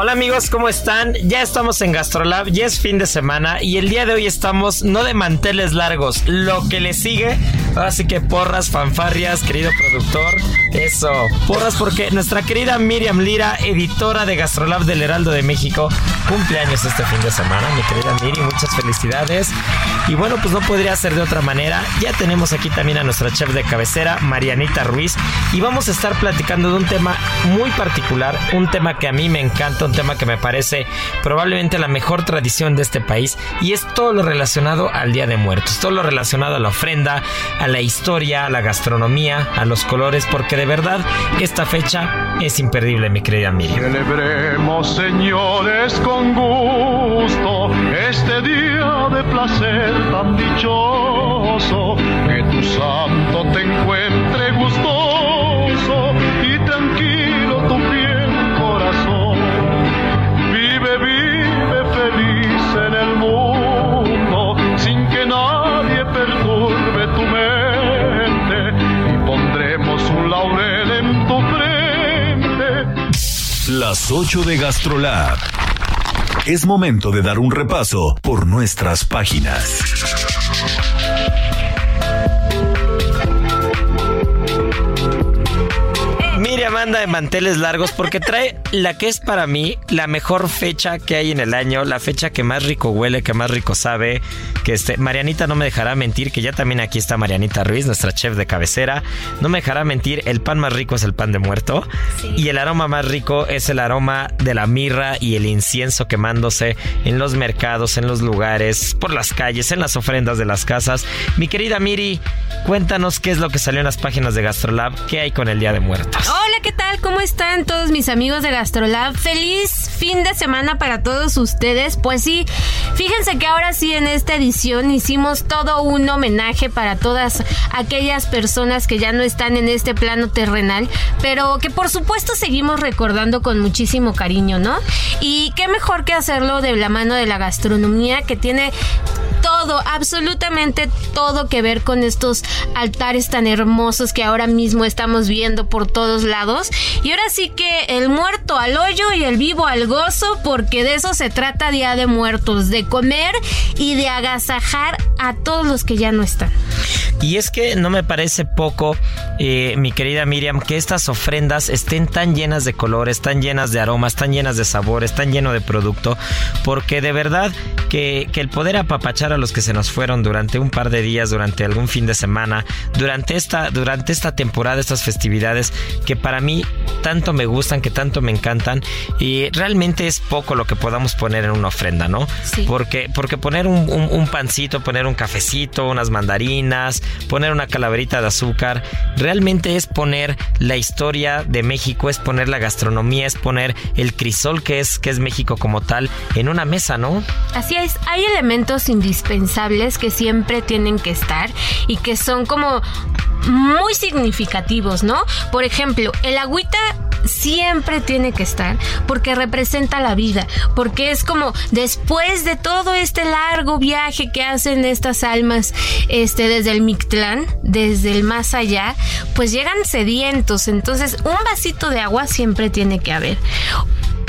Hola amigos, ¿cómo están? Ya estamos en Gastrolab, ya es fin de semana y el día de hoy estamos no de manteles largos, lo que le sigue, así que porras, fanfarrias, querido productor, eso, porras porque nuestra querida Miriam Lira, editora de Gastrolab del Heraldo de México, cumpleaños este fin de semana, mi querida Miri, muchas felicidades. Y bueno, pues no podría ser de otra manera, ya tenemos aquí también a nuestra chef de cabecera, Marianita Ruiz, y vamos a estar platicando de un tema muy particular, un tema que a mí me encanta, un tema que me parece probablemente la mejor tradición de este país y es todo lo relacionado al Día de Muertos, todo lo relacionado a la ofrenda, a la historia, a la gastronomía, a los colores, porque de verdad esta fecha es imperdible, mi querida Miriam. Celebremos, señores, con gusto este día de placer tan dichoso, que tu santo te encuentre gustoso Las 8 de GastroLab. Es momento de dar un repaso por nuestras páginas. Miriam anda de manteles largos porque trae la que es para mí la mejor fecha que hay en el año, la fecha que más rico huele, que más rico sabe, que este Marianita no me dejará mentir, que ya también aquí está Marianita Ruiz, nuestra chef de cabecera, no me dejará mentir, el pan más rico es el pan de muerto y el aroma más rico es el aroma de la mirra y el incienso quemándose en los mercados, en los lugares, por las calles, en las ofrendas de las casas. Mi querida Miri, cuéntanos qué es lo que salió en las páginas de Gastrolab, qué hay con el Día de Muertos. Hola, ¿qué tal? ¿Cómo están todos mis amigos de Gastrolab? Feliz fin de semana para todos ustedes. Pues sí, fíjense que ahora sí en esta edición hicimos todo un homenaje para todas aquellas personas que ya no están en este plano terrenal, pero que por supuesto seguimos recordando con muchísimo cariño, ¿no? Y qué mejor que hacerlo de la mano de la gastronomía que tiene todo, absolutamente todo que ver con estos altares tan hermosos que ahora mismo estamos viendo por todos lados. Y ahora sí que el muerto al hoyo y el vivo al gozo, porque de eso se trata Día de Muertos, de comer y de agasajar a todos los que ya no están. Y es que no me parece poco, eh, mi querida Miriam, que estas ofrendas estén tan llenas de colores, tan llenas de aromas, tan llenas de sabores, tan lleno de producto, porque de verdad que, que el poder apapachar a los que se nos fueron durante un par de días, durante algún fin de semana, durante esta, durante esta temporada, estas festividades, que para mí tanto me gustan, que tanto me encantan, y realmente es poco lo que podamos poner en una ofrenda, ¿no? Sí. Porque, porque poner un, un- un pancito, poner un cafecito, unas mandarinas, poner una calaverita de azúcar, realmente es poner la historia de México, es poner la gastronomía, es poner el crisol que es, que es México como tal en una mesa, ¿no? Así es, hay elementos indispensables que siempre tienen que estar y que son como muy significativos, ¿no? Por ejemplo, el agüita siempre tiene que estar porque representa la vida, porque es como después de todo este largo viaje que hacen estas almas este desde el Mictlán, desde el más allá, pues llegan sedientos, entonces un vasito de agua siempre tiene que haber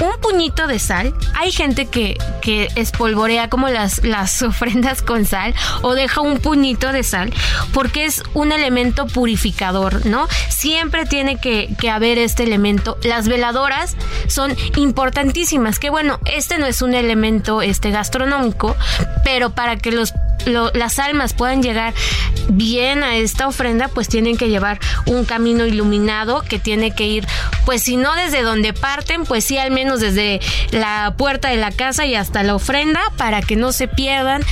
un puñito de sal. Hay gente que, que espolvorea como las, las ofrendas con sal o deja un puñito de sal porque es un elemento purificador, ¿no? Siempre tiene que, que haber este elemento. Las veladoras son importantísimas, que bueno, este no es un elemento este, gastronómico, pero para que los las almas puedan llegar bien a esta ofrenda, pues tienen que llevar un camino iluminado que tiene que ir, pues si no desde donde parten, pues sí al menos desde la puerta de la casa y hasta la ofrenda para que no se pierdan.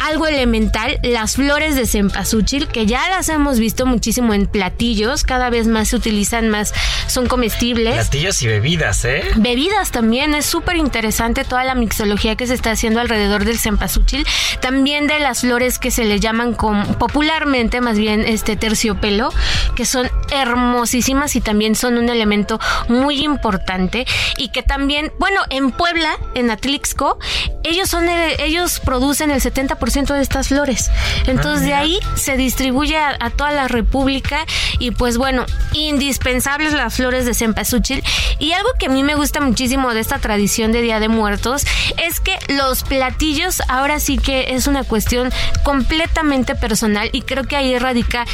Algo elemental, las flores de cempasúchil, que ya las hemos visto muchísimo en platillos, cada vez más se utilizan más, son comestibles. Platillos y bebidas, ¿eh? Bebidas también, es súper interesante toda la mixología que se está haciendo alrededor del cempasúchil, también de las flores que se le llaman popularmente, más bien este terciopelo, que son hermosísimas y también son un elemento muy importante y que también bueno, en Puebla, en Atlixco, ellos son ellos producen el 70% de estas flores. Entonces ah, de ahí se distribuye a, toda la República y pues bueno, indispensables las flores de cempasúchil y algo que a mí me gusta muchísimo de esta tradición de Día de Muertos es que los platillos ahora sí que es una cuestión completamente personal y creo que ahí radica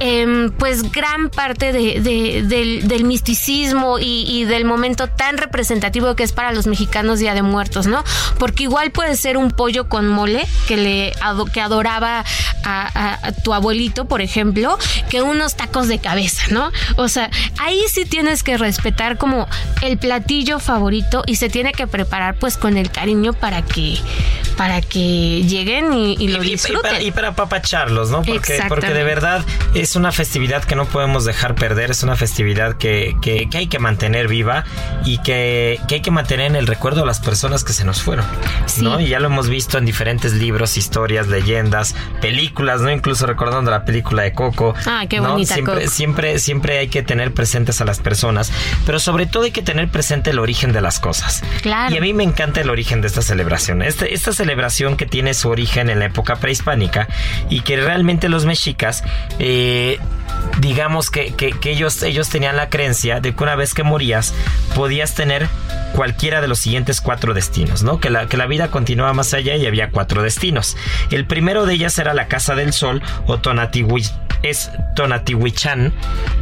em, pues gran parte del, misticismo y del momento tan representativo que es para los mexicanos Día de Muertos, ¿no? Porque igual puede ser un pollo con mole que le que adoraba a, tu abuelito, por ejemplo, que unos tacos de cabeza, ¿no? O sea, ahí sí tienes que respetar como el platillo favorito y se tiene que preparar pues con el cariño para que para que lleguen y, lo disfruten. Y, para, papacharlos, ¿no? Porque, porque de verdad es una festividad que no podemos dejar perder, es una festividad que, que, que hay que mantener viva y que, que hay que mantener en el recuerdo a las personas que se nos fueron. ¿no? Y ya lo hemos visto en diferentes libros, historias, leyendas, películas, ¿no? Incluso recordando la película de Coco. Ah, qué bonita siempre, siempre, siempre hay que tener presentes a las personas, pero sobre todo hay que tener presente el origen de las cosas. Claro. Y a mí me encanta el origen de esta celebración. Este, esta celebración que tiene su origen en la época prehispánica y que realmente los mexicas eh, digamos que, ellos, ellos tenían la creencia de que una vez que morías podías tener cualquiera de los siguientes cuatro destinos, ¿no? Que la, que la vida continuaba más allá y había cuatro destinos. El primero de ellas era la Casa del Sol o es Tonatihuichan,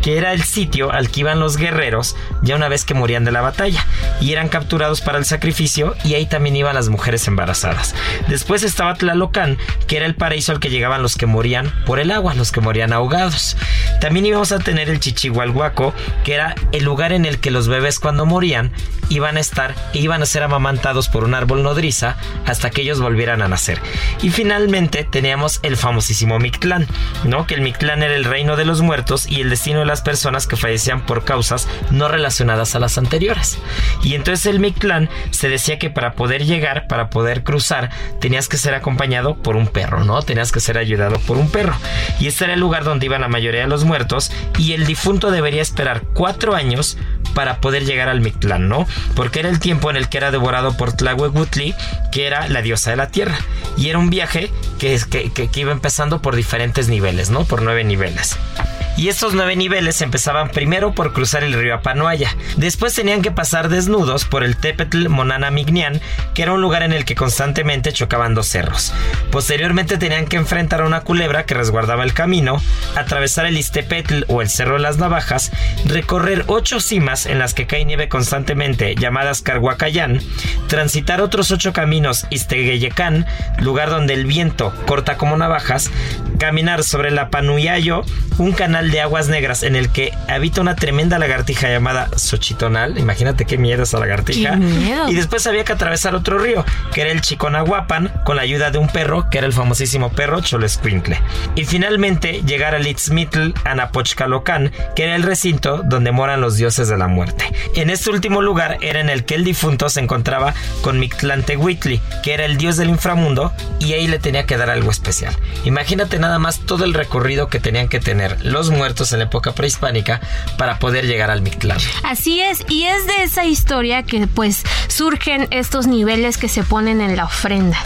que era el sitio al que iban los guerreros ya una vez que morían de la batalla y eran capturados para el sacrificio y ahí también iban las mujeres embarazadas. Después estaba Tlalocan, que era el paraíso al que llegaban los que morían por el agua, los que morían ahogados. También íbamos a tener el Chichihualhuaco, que era el lugar en el que los bebés cuando morían iban a estar e iban a ser amamantados por un árbol nodriza hasta que ellos volvieran a nacer. Y finalmente teníamos el famosísimo Mictlán, ¿no? Que el Mictlán era el reino de los muertos y el destino de las personas que fallecían por causas no relacionadas a las anteriores. Y entonces el Mictlán se decía que para poder llegar, para poder cruzar, tenías que ser acompañado por un perro, ¿no? Tenías que ser ayudado por un perro. Y este era el lugar donde iban la mayoría de los muertos y el difunto debería esperar cuatro años para poder llegar al Mictlán, ¿no? Porque era el tiempo en el que era devorado por Tlahuehuetli, que era la diosa de la tierra. Y era un viaje que, que, que iba empezando por diferentes niveles, ¿no? Por nueve niveles. Y estos nueve niveles empezaban primero por cruzar el río Apanoaya. Después tenían que pasar desnudos por el Tepetl Monana Mignian, que era un lugar en el que constantemente chocaban dos cerros. Posteriormente tenían que enfrentar a una culebra que resguardaba el camino, atravesar el Istepetl o el Cerro de las Navajas, recorrer ocho cimas en las que cae nieve constantemente, llamadas Carhuacayán, transitar otros ocho caminos Istegueyecán, lugar donde el viento corta como navajas, caminar sobre la Panuyayo, un canal de aguas negras en el que habita una tremenda lagartija llamada Xochitonal. Imagínate qué miedo esa lagartija. Y después había que atravesar otro río, que era el Chiconahuapan, con la ayuda de un perro, que era el famosísimo perro Cholescuincle. Y finalmente llegar al Itzmitl Anapochcalocán, que era el recinto donde moran los dioses de la muerte. En este último lugar era en el que el difunto se encontraba con Mictlantehuitli, que era el dios del inframundo, y ahí le tenía que dar algo especial. Imagínate nada más todo el recorrido que tenían que tener los muertos en la época prehispánica para poder llegar al Mictlán. Así es, y es de esa historia que pues surgen estos niveles que se ponen en la ofrenda,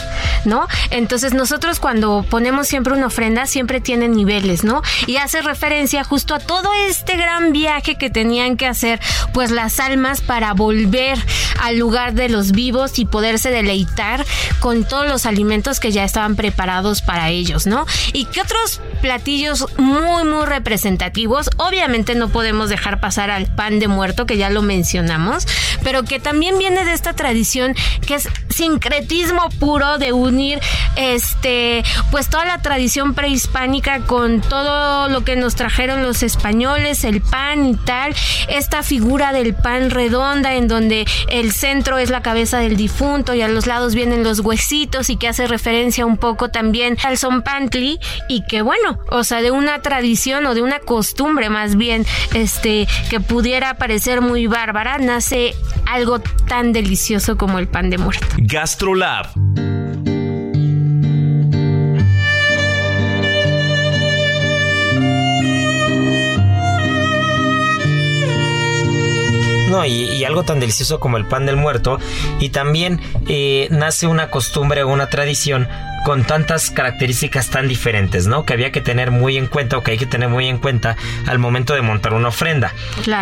¿no? Entonces nosotros cuando ponemos siempre una ofrenda siempre tiene niveles, ¿no? Y hace referencia justo a todo este gran viaje que tenían que hacer pues las almas para volver al lugar de los vivos y poderse deleitar con todos los alimentos que ya estaban preparados para ellos, ¿no? Y qué otros platillos muy muy representativos, obviamente no podemos dejar pasar al pan de muerto que ya lo mencionamos, pero que también viene de esta tradición que es sincretismo puro de unir este pues toda la tradición prehispánica con todo lo que nos trajeron los españoles, el pan y tal, esta figura del pan redonda en donde el centro es la cabeza del difunto y a los lados vienen los huesitos y que hace referencia un poco también al zompantli y que bueno, o sea, de una tradición o de una costumbre más bien este que pudiera parecer muy bárbara, nace algo tan delicioso como el pan de muerto. GastroLab. No, y, algo tan delicioso como el pan del muerto. Y también eh, nace una costumbre o una tradición con tantas características tan diferentes, ¿no? Que había que tener muy en cuenta o que hay que tener muy en cuenta al momento de montar una ofrenda.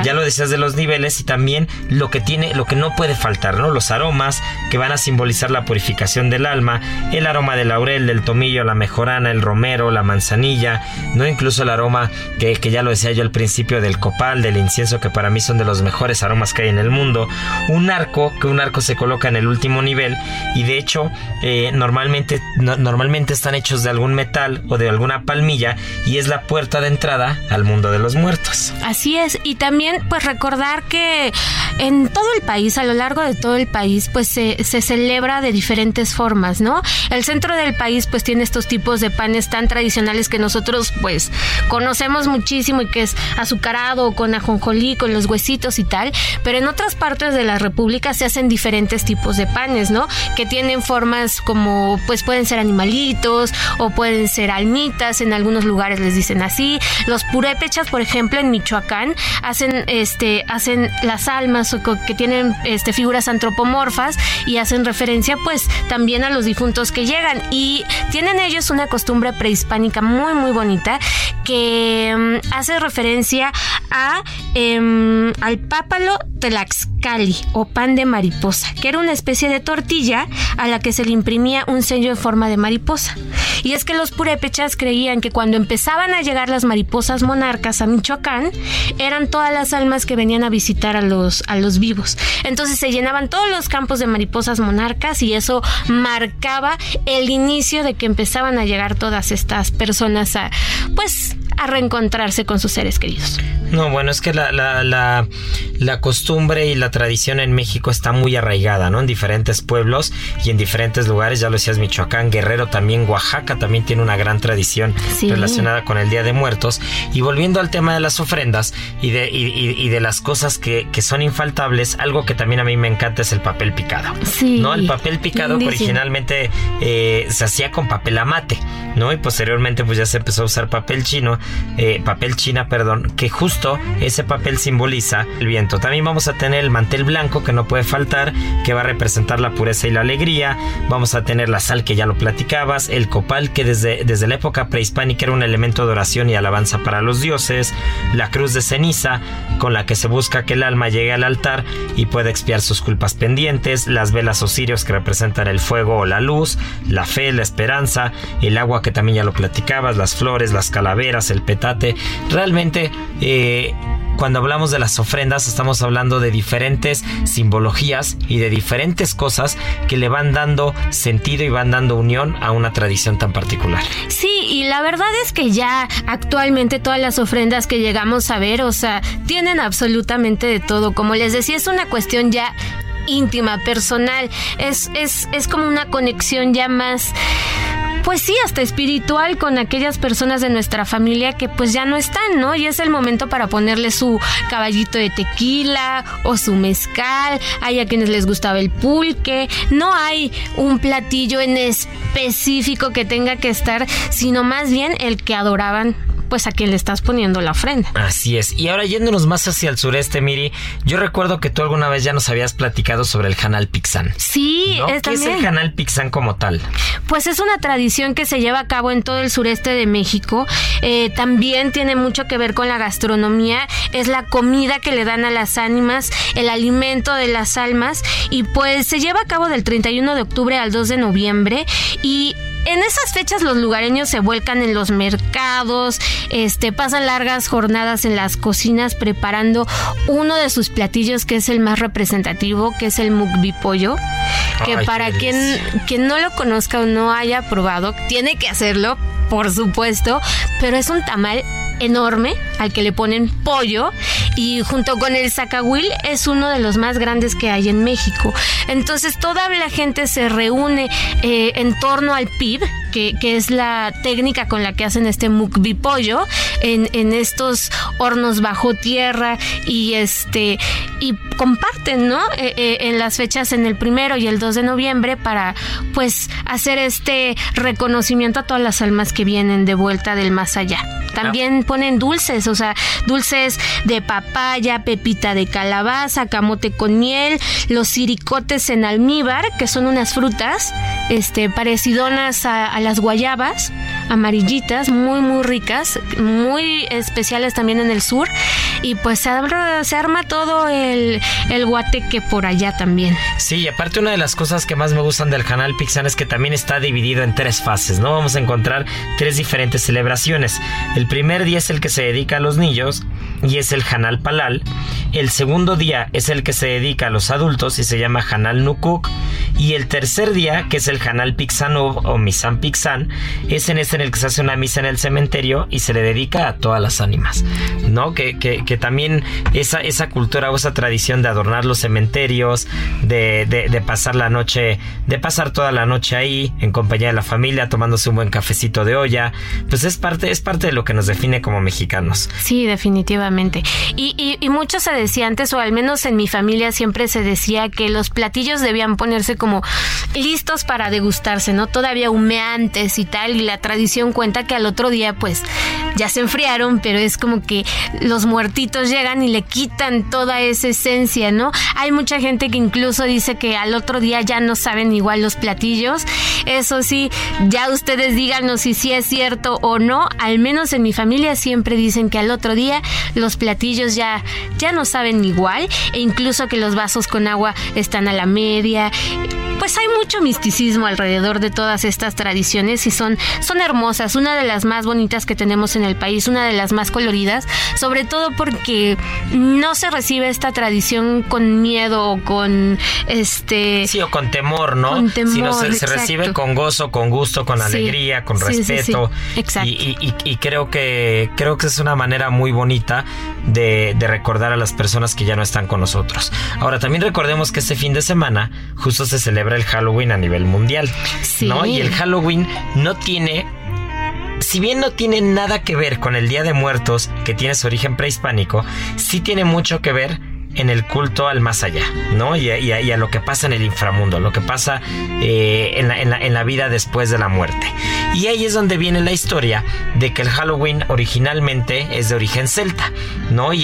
Ya lo decías de los niveles y también lo que tiene, lo que no puede faltar, ¿no? Los aromas que van a simbolizar la purificación del alma, el aroma del laurel, del tomillo, la mejorana, el romero, la manzanilla, no incluso el aroma que, que ya lo decía yo al principio del copal, del incienso, que para mí son de los mejores aromas que hay en el mundo, un arco, que un arco se coloca en el último nivel y de hecho eh, normalmente normalmente están hechos de algún metal o de alguna palmilla y es la puerta de entrada al mundo de los muertos. Así es, y también pues recordar que en todo el país, a lo largo de todo el país, pues se, se celebra de diferentes formas, ¿no? El centro del país pues tiene estos tipos de panes tan tradicionales que nosotros pues conocemos muchísimo y que es azucarado con ajonjolí, con los huesitos y tal, pero en otras partes de la República se hacen diferentes tipos de panes, ¿no? Que tienen formas como pues pueden ser animalitos o pueden ser almitas, en algunos lugares les dicen así. Los purépechas, por ejemplo, en Michoacán hacen este hacen las almas que tienen este figuras antropomorfas y hacen referencia pues también a los difuntos que llegan y tienen ellos una costumbre prehispánica muy muy bonita que mm, hace referencia a em, al pápalo tlaxcali o pan de mariposa, que era una especie de tortilla a la que se le imprimía un sello en forma de mariposa. Y es que los purépechas creían que cuando empezaban a llegar las mariposas monarcas a Michoacán, eran todas las almas que venían a visitar a los, a los vivos. Entonces se llenaban todos los campos de mariposas monarcas y eso marcaba el inicio de que empezaban a llegar todas estas personas a, pues, a reencontrarse con sus seres queridos. No, bueno, es que la, la, la, la, costumbre y la tradición en México está muy arraigada, ¿no? En diferentes pueblos y en diferentes lugares, ya lo decías, Michoacán, Guerrero, también Oaxaca también tiene una gran tradición relacionada con el Día de Muertos. Y volviendo al tema de las ofrendas y de, y, y, de las cosas que, que, son infaltables, algo que también a mí me encanta es el papel picado. Sí. ¿No? El papel picado que originalmente eh, se hacía con papel amate, ¿no? Y posteriormente pues ya se empezó a usar papel chino, eh, papel china, perdón, que justo ese papel simboliza el viento. También vamos a tener el mantel blanco que no puede faltar, que va a representar la pureza y la alegría. Vamos a tener la sal que ya lo platicabas, el copal que desde, desde la época prehispánica era un elemento de oración y alabanza para los dioses, la cruz de ceniza con la que se busca que el alma llegue al altar y pueda expiar sus culpas pendientes, las velas o cirios que representan el fuego o la luz, la fe, la esperanza, el agua que también ya lo platicabas, las flores, las calaveras, el petate. Realmente eh, cuando hablamos de las ofrendas estamos hablando de diferentes simbologías y de diferentes cosas que le van dando sentido y van dando unión a una tradición tan particular. Sí, y la verdad es que ya actualmente todas las ofrendas que llegamos a ver, o sea, tienen absolutamente de todo. Como les decía, es una cuestión ya íntima, personal. Es, es, es como una conexión ya más pues sí, hasta espiritual con aquellas personas de nuestra familia que pues ya no están, ¿no? Y es el momento para ponerle su caballito de tequila o su mezcal, hay a quienes les gustaba el pulque, no hay un platillo en específico que tenga que estar, sino más bien el que adoraban pues a quien le estás poniendo la ofrenda. Así es. Y ahora yéndonos más hacia el sureste, Miri, yo recuerdo que tú alguna vez ya nos habías platicado sobre el Hanal Pixán. Sí, ¿no? es ¿Qué es el Hanal Pixán como tal? Pues es una tradición que se lleva a cabo en todo el sureste de México. Eh, también tiene mucho que ver con la gastronomía. Es la comida que le dan a las ánimas, el alimento de las almas. Y pues se lleva a cabo del 31 de octubre al 2 de noviembre. Y en esas fechas los lugareños se vuelcan en los mercados, este, pasan largas jornadas en las cocinas preparando uno de sus platillos que es el más representativo, que es el mukbi pollo, que Ay, para quien, quien no lo conozca o no haya probado, tiene que hacerlo, por supuesto, pero es un tamal enorme al que le ponen pollo y junto con el zacahuil es uno de los más grandes que hay en México. Entonces toda la gente se reúne eh, en torno al pib, que, que es la técnica con la que hacen este mukbi pollo en, en estos hornos bajo tierra y este y comparten, ¿no? Eh, eh, en las fechas en el primero y el 2 de noviembre para pues hacer este reconocimiento a todas las almas que vienen de vuelta del más allá. También ponen dulces, o sea, dulces de papaya, pepita de calabaza, camote con miel, los siricotes en almíbar, que son unas frutas, este, parecidonas a, a las guayabas, amarillitas, muy, muy ricas, muy especiales también en el sur. Y pues se arma, se arma todo el, el guateque por allá también. Sí, y aparte una de las cosas que más me gustan del Hanal Pixán es que también está dividido en tres fases, ¿no? Vamos a encontrar tres diferentes celebraciones. El primer día es el que se dedica a los niños y es el Hanal Palal. El segundo día es el que se dedica a los adultos y se llama Hanal Nukuk. Y el tercer día, que es el Hanal Pixán o, o Misan Pixán, es en este en el que se hace una misa en el cementerio y se le dedica a todas las ánimas, ¿no? Que, que, que también esa, esa cultura o esa tradición de adornar los cementerios, de, de, de pasar la noche, de pasar toda la noche ahí en compañía de la familia, tomándose un buen cafecito de olla, pues es parte, es parte de lo que nos define como mexicanos. Sí, definitivamente. Y, y, y, mucho se decía antes, o al menos en mi familia siempre se decía que los platillos debían ponerse como listos para degustarse, ¿no? Todavía humeantes y tal, y la tradición cuenta que al otro día pues ya se enfriaron, pero es como que los muertitos llegan y le quitan toda esa esencia, ¿no? Hay mucha gente que incluso dice que al otro día ya no saben igual los platillos. Eso sí, ya ustedes díganos si sí es cierto o no. Al menos en mi familia siempre dicen que al otro día los platillos ya, ya no saben igual e incluso que los vasos con agua están a la media. Pues hay mucho misticismo alrededor de todas estas tradiciones y son, son hermosas, una de las más bonitas que tenemos en el país, una de las más coloridas, sobre todo porque no se recibe esta tradición con miedo o con este... Sí, o con temor, ¿no? Con temor, Sino se, recibe con gozo, con gusto, con Sí. alegría, con Sí, sí, sí. respeto. Exacto. Y, y- y- creo que creo que es una manera muy bonita de, de recordar a las personas que ya no están con nosotros. Ahora, también recordemos que este fin de semana justo se celebra el Halloween a nivel mundial. Sí. ¿No? Y el Halloween no tiene si bien no tiene nada que ver con el Día de Muertos, que tiene su origen prehispánico, sí tiene mucho que ver en el culto al más allá, ¿no? Y a, y a- y a lo que pasa en el inframundo, lo que pasa eh, en, la, en la- en la vida después de la muerte. Y ahí es donde viene la historia de que el Halloween originalmente es de origen celta, ¿no? Y,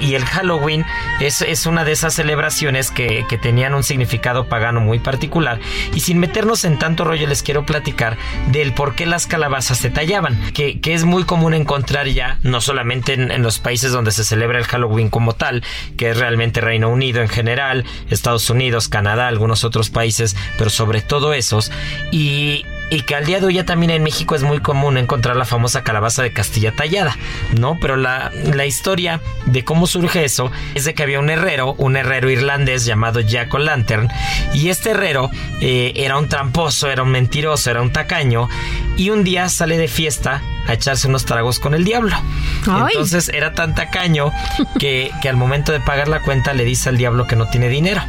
y- el Halloween es, es una de esas celebraciones que, que tenían un significado pagano muy particular. Y sin meternos en tanto rollo, les quiero platicar del por qué las calabazas se tallaban, que, que es muy común encontrar ya, no solamente en, en los países donde se celebra el Halloween como tal, que es realmente Reino Unido en general, Estados Unidos, Canadá, algunos otros países, pero sobre todo esos. Y, y que al día de hoy ya también en México es muy común encontrar la famosa calabaza de Castilla tallada, ¿no? Pero la, la historia de cómo surge eso es de que había un herrero, un herrero irlandés llamado Jack O'Lantern, y este herrero eh, era un tramposo, era un mentiroso, era un tacaño, y un día sale de fiesta a echarse unos tragos con el diablo. Ay. Entonces era tan tacaño que, que al momento de pagar la cuenta le dice al diablo que no tiene dinero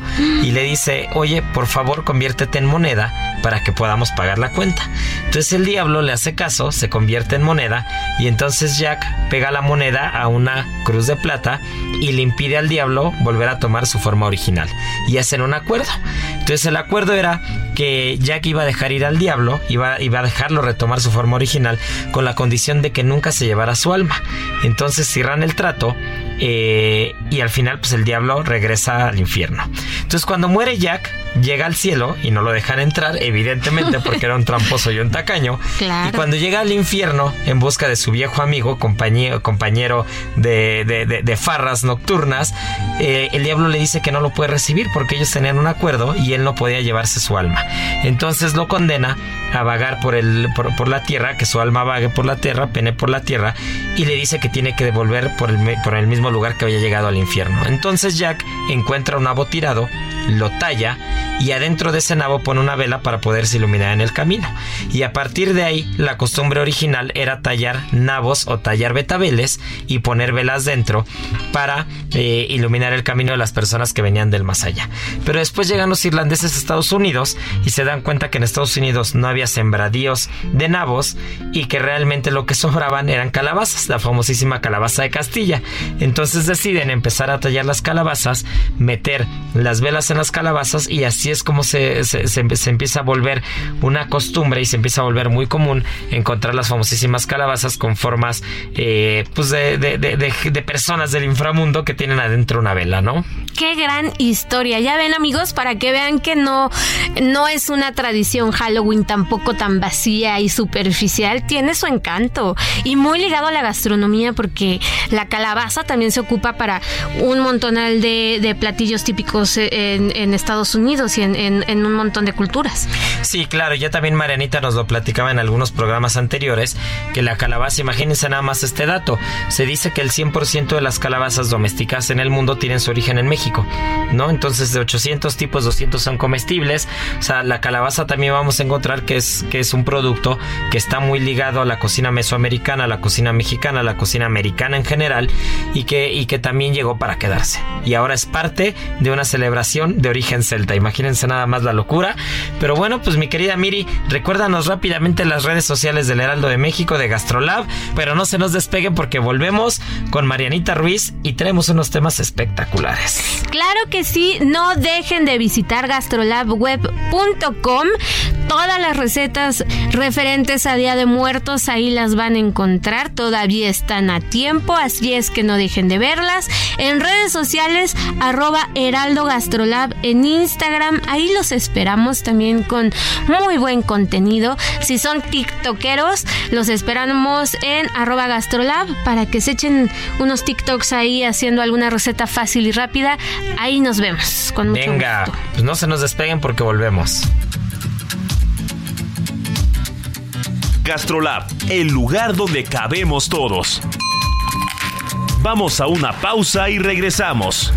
y le dice, oye, por favor conviértete en moneda para que podamos pagar la cuenta. Entonces el diablo le hace caso, se convierte en moneda y entonces Jack pega la moneda a una cruz de plata y le impide al diablo volver a tomar su forma original y hacen un acuerdo. Entonces el acuerdo era que Jack iba a dejar ir al diablo, iba, iba a dejarlo retomar su forma original con la condición de que nunca se llevara su alma. Entonces cierran el trato eh, y al final pues el diablo regresa al infierno. Entonces cuando muere Jack, llega al cielo y no lo dejan entrar, evidentemente porque era un tramposo y un tacaño. Y cuando llega al infierno en busca de su viejo amigo, compañero, compañero de, farras nocturnas, eh, el diablo le dice que no lo puede recibir porque ellos tenían un acuerdo y él no podía llevarse su alma. Entonces lo condena a vagar por, el, por, la tierra, que su alma vague por la tierra, pene por la tierra, y le dice que tiene que devolver por el, por el mismo lugar que había llegado al infierno. Entonces Jack encuentra un nabo tirado, lo talla y adentro de ese nabo pone una vela para poderse iluminar en el camino. Y a partir de ahí, la costumbre original era tallar nabos o tallar betabeles y poner velas dentro para eh, iluminar el camino de las personas que venían del más allá. Pero después llegan los irlandeses a Estados Unidos y se dan cuenta que en Estados Unidos no había sembradíos de nabos y que realmente lo que sobraban eran calabazas, la famosísima calabaza de Castilla. Entonces deciden empezar a tallar las calabazas, meter las velas en las calabazas y así es como se, se, empieza a volver una costumbre y se empieza a volver muy común encontrar las famosísimas calabazas con formas eh, pues de, de, personas del inframundo que tienen adentro una vela, ¿no? Qué gran historia. Ya ven amigos, para que vean que no, no es una tradición Halloween tampoco tan vacía y superficial, tiene su encanto y muy ligado a la gastronomía porque la calabaza también se ocupa para un montonal de, platillos típicos en, en Estados Unidos y en, un montón de culturas. Sí, claro, ya también Marianita nos lo platicaba en algunos programas anteriores, que la calabaza, imagínense nada más este dato, se dice que el 100% de las calabazas domesticadas en el mundo tienen su origen en México, ¿no? Entonces de 800 tipos, 200 son comestibles, o sea, la calabaza también vamos a encontrar que es, que es un producto que está muy ligado a la cocina mesoamericana, a la cocina mexicana, a la cocina americana en general, y que, y que también llegó para quedarse. Y ahora es parte de una celebración de origen celta, imagínense nada más la locura. Pero bueno, pues mi querida Miri, recuérdanos rápidamente las redes sociales del Heraldo de México, de Gastrolab, pero no se nos despeguen porque volvemos con Marianita Ruiz y tenemos unos temas espectaculares. Claro que sí, no dejen de visitar gastrolabweb.com. Todas las recetas referentes a Día de Muertos ahí las van a encontrar, todavía están a tiempo, así es que no dejen de verlas. En redes sociales, arroba Heraldo Gastrolab en Instagram, ahí los esperamos también con muy buen contenido. Si son tiktokeros, los esperamos en arroba gastrolab para que se echen unos tiktoks ahí haciendo alguna receta fácil y rápida. Ahí nos vemos. Con mucho Venga, pues no se nos despeguen porque volvemos. Gastrolab, el lugar donde cabemos todos. Vamos a una pausa y regresamos.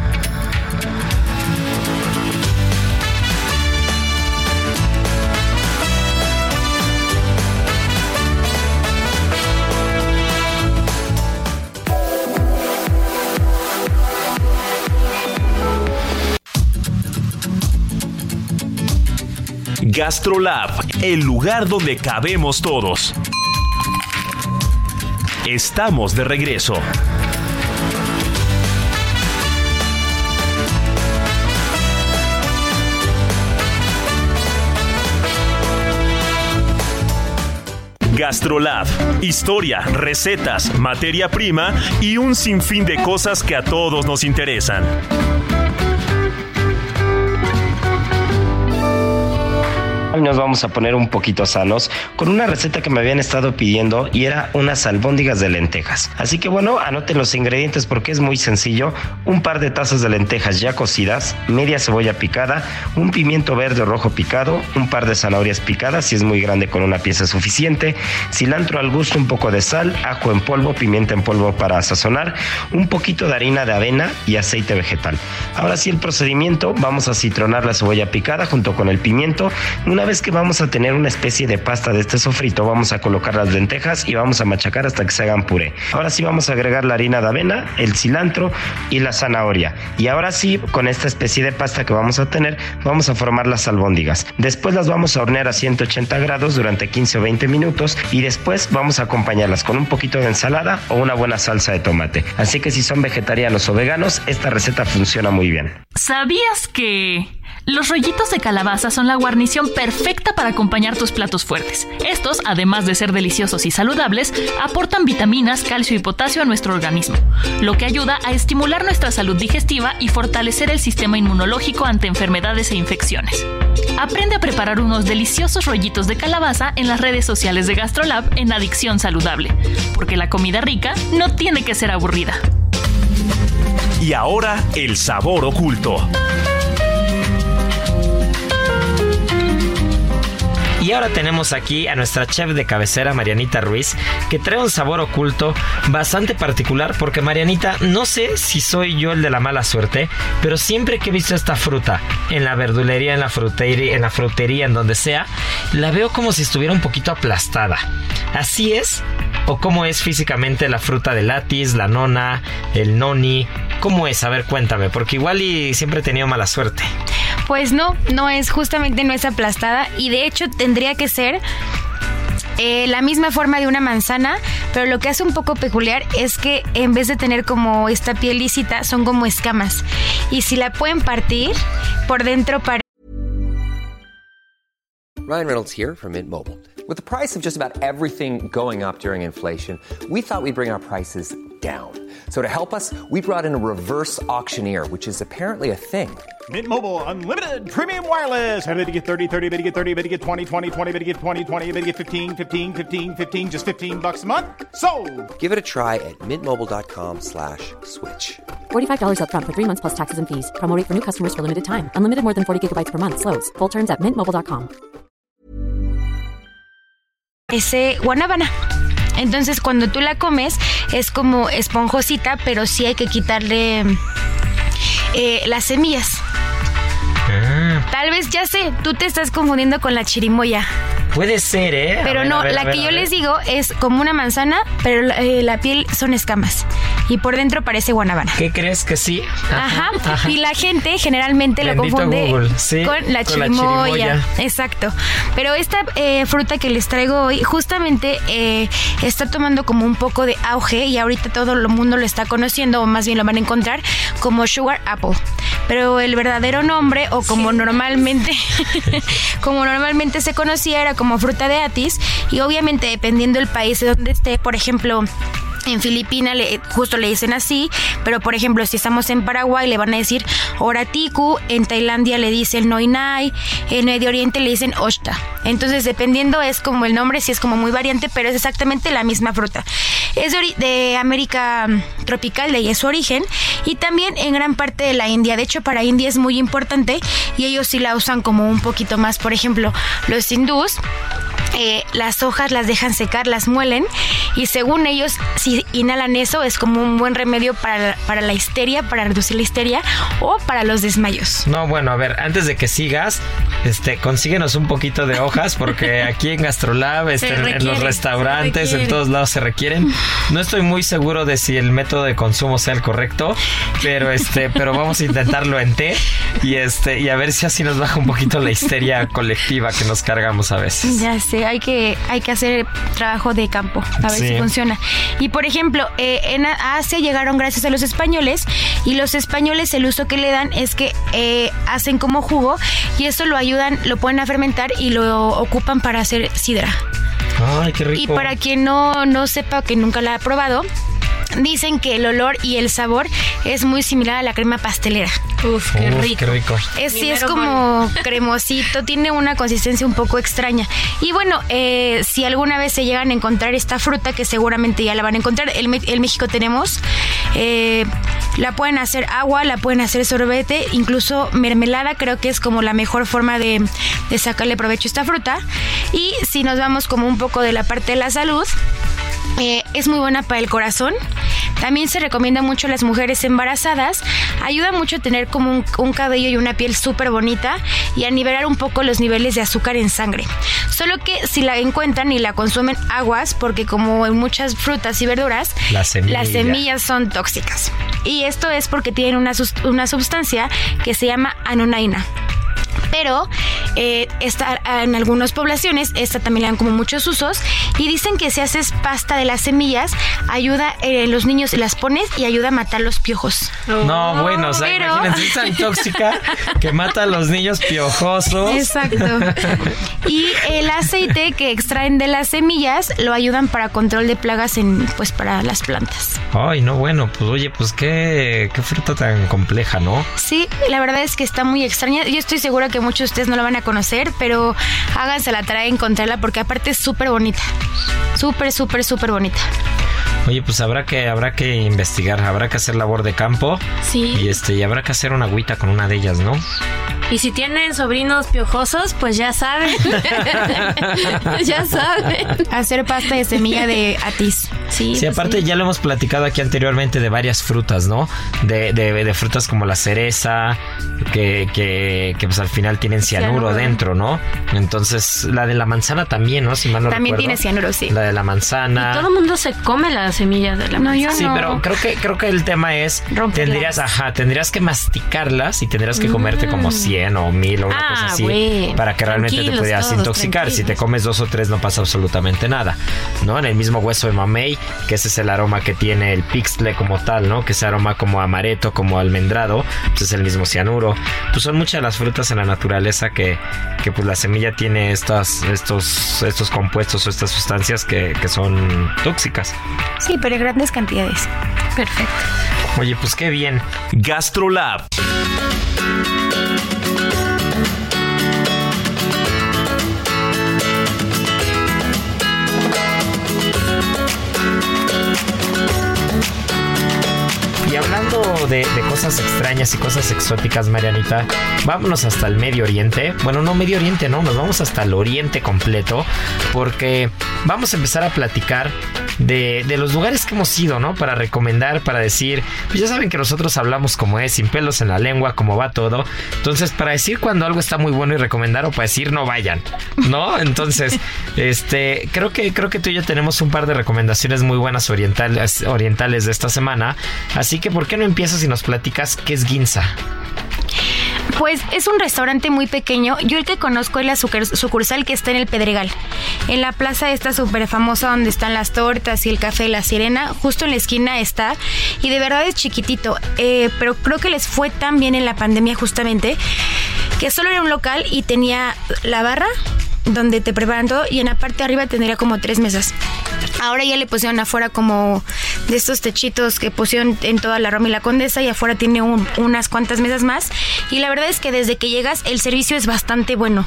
GastroLab, el lugar donde cabemos todos. Estamos de regreso. Gastrolab, historia, recetas, materia prima y un sinfín de cosas que a todos nos interesan. Hoy nos vamos a poner un poquito sanos con una receta que me habían estado pidiendo y era unas albóndigas de lentejas. Así que bueno, anoten los ingredientes porque es muy sencillo. Un par de tazas de lentejas ya cocidas, media cebolla picada, un pimiento verde o rojo picado, un par de zanahorias picadas si es muy grande con una pieza suficiente, cilantro al gusto, un poco de sal, ajo en polvo, pimienta en polvo para sazonar, un poquito de harina de avena y aceite vegetal. Ahora sí el procedimiento, vamos a citronar la cebolla picada junto con el pimiento, una vez que vamos a tener una especie de pasta de este sofrito, vamos a colocar las lentejas y vamos a machacar hasta que se hagan puré. Ahora sí vamos a agregar la harina de avena, el cilantro y la zanahoria. Y ahora sí, con esta especie de pasta que vamos a tener, vamos a formar las albóndigas. Después las vamos a hornear a 180 grados durante 15 o 20 minutos y después vamos a acompañarlas con un poquito de ensalada o una buena salsa de tomate. Así que si son vegetarianos o veganos, esta receta funciona muy bien. ¿Sabías que Los rollitos de calabaza son la guarnición perfecta para acompañar tus platos fuertes. Estos, además de ser deliciosos y saludables, aportan vitaminas, calcio y potasio a nuestro organismo, lo que ayuda a estimular nuestra salud digestiva y fortalecer el sistema inmunológico ante enfermedades e infecciones. Aprende a preparar unos deliciosos rollitos de calabaza en las redes sociales de GastroLab en Adicción Saludable, porque la comida rica no tiene que ser aburrida. Y ahora el sabor oculto. Y ahora tenemos aquí a nuestra chef de cabecera, Marianita Ruiz, que trae un sabor oculto bastante particular porque Marianita, no sé si soy yo el de la mala suerte, pero siempre que he visto esta fruta en la verdulería, en la frutería, en la frutería, en donde sea, la veo como si estuviera un poquito aplastada. ¿Así es? ¿O cómo es físicamente la fruta de latis, la nona, el noni? ¿Cómo es? A ver, cuéntame, porque igual y siempre he tenido mala suerte. Pues no, no es, justamente no es aplastada y de hecho tendría que ser eh, la misma forma de una manzana, pero lo que hace un poco peculiar es que en vez de tener como esta piel lícita, son como escamas. Y si la pueden partir, por dentro para... Ryan Reynolds here from Mint Mobile. With the price of just about everything going up during inflation, we thought we'd bring our prices down. So to help us, we brought in a reverse auctioneer, which is apparently a thing. Mint Mobile unlimited premium wireless. Ready to get 30, 30, bit to get 30, bit to get 20, 20, 20, bit to get 20, 20, bit to get 15, 15, 15, 15 just 15 bucks a month. So, Give it a try at mintmobile.com slash switch. $45 upfront for three months plus taxes and fees. Promo rate for new customers for limited time. Unlimited more than 40 gigabytes per month. Slows. Full terms at mintmobile.com. ese guanábana. Entonces cuando tú la comes es como esponjosita, pero sí hay que quitarle eh, las semillas. Tal vez ya sé, tú te estás confundiendo con la chirimoya. Puede ser, ¿eh? Pero ver, no, ver, la ver, que yo les digo es como una manzana, pero la, eh, la piel son escamas. Y por dentro parece guanábana. ¿Qué crees que sí? Ajá. Y la gente generalmente lo confunde sí, con la con la chirimoya. chirimoya. Exacto. Pero esta eh, fruta que les traigo hoy justamente eh, está tomando como un poco de auge y ahorita todo el mundo lo está conociendo o más bien lo van a encontrar como sugar apple. Pero el verdadero nombre o como normalmente como normalmente se conocía era como fruta de atis y obviamente dependiendo del país de donde esté, por ejemplo, en Filipinas le- justo le dicen así, pero por ejemplo si estamos en Paraguay le van a decir oratiku, en Tailandia le dicen noinai, en Medio Oriente le dicen oshta. Entonces dependiendo es como el nombre, si es como muy variante, pero es exactamente la misma fruta. Es de, de América mm, tropical, de ahí es su origen, y también en gran parte de la India. De hecho para India es muy importante y ellos sí la usan como un poquito más. Por ejemplo, los hindús eh, las hojas las dejan secar, las muelen y según ellos, si inhalan eso es como un buen remedio para, para la histeria, para reducir la histeria o para los desmayos. No, bueno, a ver, antes de que sigas, este, consíguenos un poquito de hojas porque aquí en Gastrolab, este, en- en, requiere, los restaurantes, en requiere. todos lados se requieren. No estoy muy seguro de si el método de consumo sea el correcto, pero este, pero vamos a intentarlo en té y este, y a ver si así nos baja un poquito la histeria colectiva que nos cargamos a veces. Ya sé, hay que, hay que hacer trabajo de campo, a ver Sí. si funciona. Y por ejemplo, eh, en Asia llegaron gracias a los españoles y los españoles el uso que le dan es que eh, hacen como jugo y eso lo ayudan, lo ponen a fermentar y lo ocupan para hacer sidra. Ay, qué rico. Y para quien no, no sepa que nunca la ha probado, dicen que el olor y el sabor es muy similar a la crema pastelera. Uf, qué Uf, rico. qué rico. Es, sí, es como cremosito, tiene una consistencia un poco extraña. Y bueno, eh, si alguna vez se llegan a encontrar esta fruta, que seguramente ya la van a encontrar, en Me- en México tenemos, eh, la pueden hacer agua, la pueden hacer sorbete, incluso mermelada, creo que es como la mejor forma de, de sacarle provecho a esta fruta. Y si nos vamos como un poco de la parte de la salud, eh, es muy buena para el corazón. También se recomienda mucho a las mujeres embarazadas. Ayuda mucho a tener como un, un cabello y una piel súper bonita y a nivelar un poco los niveles de azúcar en sangre. Solo que si la encuentran y la consumen aguas, porque como en muchas frutas y verduras, La semilla. las semillas son tóxicas. Y esto es porque tienen una, una sustancia que se llama anonaina. Pero eh, esta, en algunas poblaciones, esta también le dan como muchos usos. Y dicen que si haces pasta de las semillas, ayuda, eh, los niños las pones y ayuda a matar los piojos. No, bueno, o sea, Pero- imagínense, es tan tóxica que mata a los niños piojosos. Exacto. Y el aceite que extraen de las semillas lo ayudan para control de plagas en, pues, para las plantas. Ay, no, bueno, pues oye, pues qué, qué fruta tan compleja, ¿no? Sí, la verdad es que está muy extraña. Yo estoy segura que muchos de ustedes no la van a conocer, pero háganse la tarea de encontrarla porque aparte es súper bonita. Súper, súper, súper bonita. Oye, pues habrá que, habrá que investigar, habrá que hacer labor de campo. Sí. Y este, y habrá que hacer una agüita con una de ellas, ¿no? Y si tienen sobrinos piojosos, pues ya saben. ya saben. Hacer pasta de semilla de atis. Sí, Sí, pues aparte sí. ya lo hemos platicado aquí anteriormente de varias frutas, ¿no? De, de, de frutas como la cereza, que, que, que, pues al final tienen cianuro, Cianuro. dentro, ¿no? Entonces, la de la manzana también, ¿no? Si mal no También recuerdo. tiene cianuro, sí. La de la manzana. Todo el mundo se come las semillas de la No, yo. Sí, no. pero creo que creo que el tema es Romperlas. tendrías, ajá, tendrías que masticarlas y tendrías que comerte como 100 o 1000 o una Mm. Ah, cosa así bueno. para que realmente te pudieras todos, intoxicar. Si te comes dos o tres no pasa absolutamente nada, ¿no? En el mismo hueso de mamey, que ese es el aroma que tiene el pixtle como tal, ¿no? Que ese aroma como amareto, como almendrado, pues es el mismo cianuro. Pues son muchas las frutas en la naturaleza que, que pues la semilla tiene estas, estos, estos compuestos o estas sustancias que, que son tóxicas. Sí, pero en grandes cantidades. Perfecto. Oye, pues qué bien. GastroLab. Y hablando de, de cosas extrañas y cosas exóticas, Marianita, vámonos hasta el Medio Oriente. Bueno, no Medio Oriente, no, nos vamos hasta el Oriente completo, porque vamos a empezar a platicar de, de los lugares que hemos ido, ¿no? Para recomendar, para decir, pues ya saben que nosotros hablamos como es, sin pelos en la lengua, como va todo. Entonces, para decir cuando algo está muy bueno y recomendar, o para decir no vayan, ¿no? Entonces, este, creo que, creo que tú y yo tenemos un par de recomendaciones muy buenas orientales, orientales de esta semana. Así que, ¿por qué no empiezas y nos platicas qué es Ginza? Pues es un restaurante muy pequeño. Yo el que conozco es la sucur- sucursal que está en el Pedregal. En la plaza esta súper famosa donde están las tortas y el café la sirena. Justo en la esquina está. Y de verdad es chiquitito. Eh, pero creo que les fue tan bien en la pandemia justamente que solo era un local y tenía la barra donde te preparan todo y en la parte de arriba tendría como tres mesas. Ahora ya le pusieron afuera como de estos techitos que pusieron en toda la Roma y la Condesa y afuera tiene un- unas cuantas mesas más. Y la verdad es que desde que llegas el servicio es bastante bueno.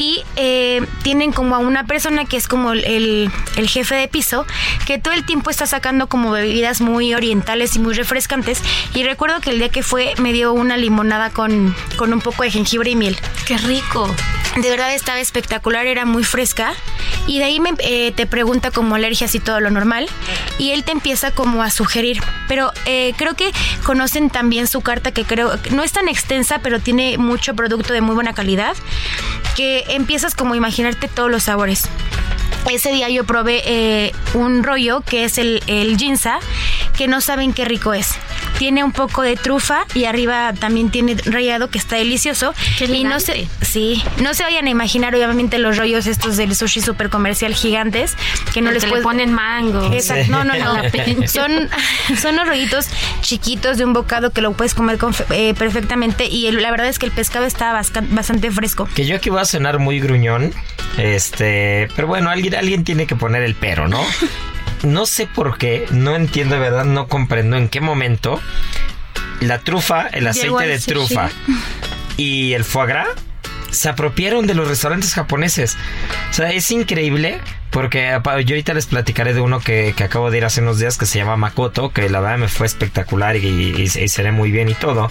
Y eh, tienen como a una persona que es como el, el- el jefe de piso que todo el tiempo está sacando como bebidas muy orientales y muy refrescantes. Y recuerdo que el día que fue me dio una limonada con, con un poco de jengibre y miel. Qué rico. De verdad estaba espectacular, era muy fresca. Y de ahí me, eh, te pregunta como alergias y todo lo normal. Y él te empieza como a sugerir. Pero eh, creo que conocen también su carta que creo no es tan extensa, pero tiene mucho producto de muy buena calidad. Que empiezas como a imaginarte todos los sabores. Ese día yo probé eh, un rollo que es el, el ginza, que no saben qué rico es. Tiene un poco de trufa y arriba también tiene rallado que está delicioso. Qué y no se, sí, no se vayan a imaginar obviamente los rollos estos del sushi super comercial gigantes que no Que les le puedes ponen mango. Exacto. No, no, no. Jalapeño. Son, son los rollitos chiquitos de un bocado que lo puedes comer con eh, perfectamente y el- la verdad es que el pescado está bastante fresco. Que yo aquí voy a sonar muy gruñón. Este, pero bueno, alguien, alguien tiene que poner el pero, ¿no? No sé por qué, no entiendo de verdad, no comprendo en qué momento la trufa, el aceite de trufa y el foie gras se apropiaron de los restaurantes japoneses. O sea, es increíble porque yo ahorita les platicaré de uno que, que acabo de ir hace unos días que se llama Makoto, que la verdad me fue espectacular y, y, y se ve muy bien y todo.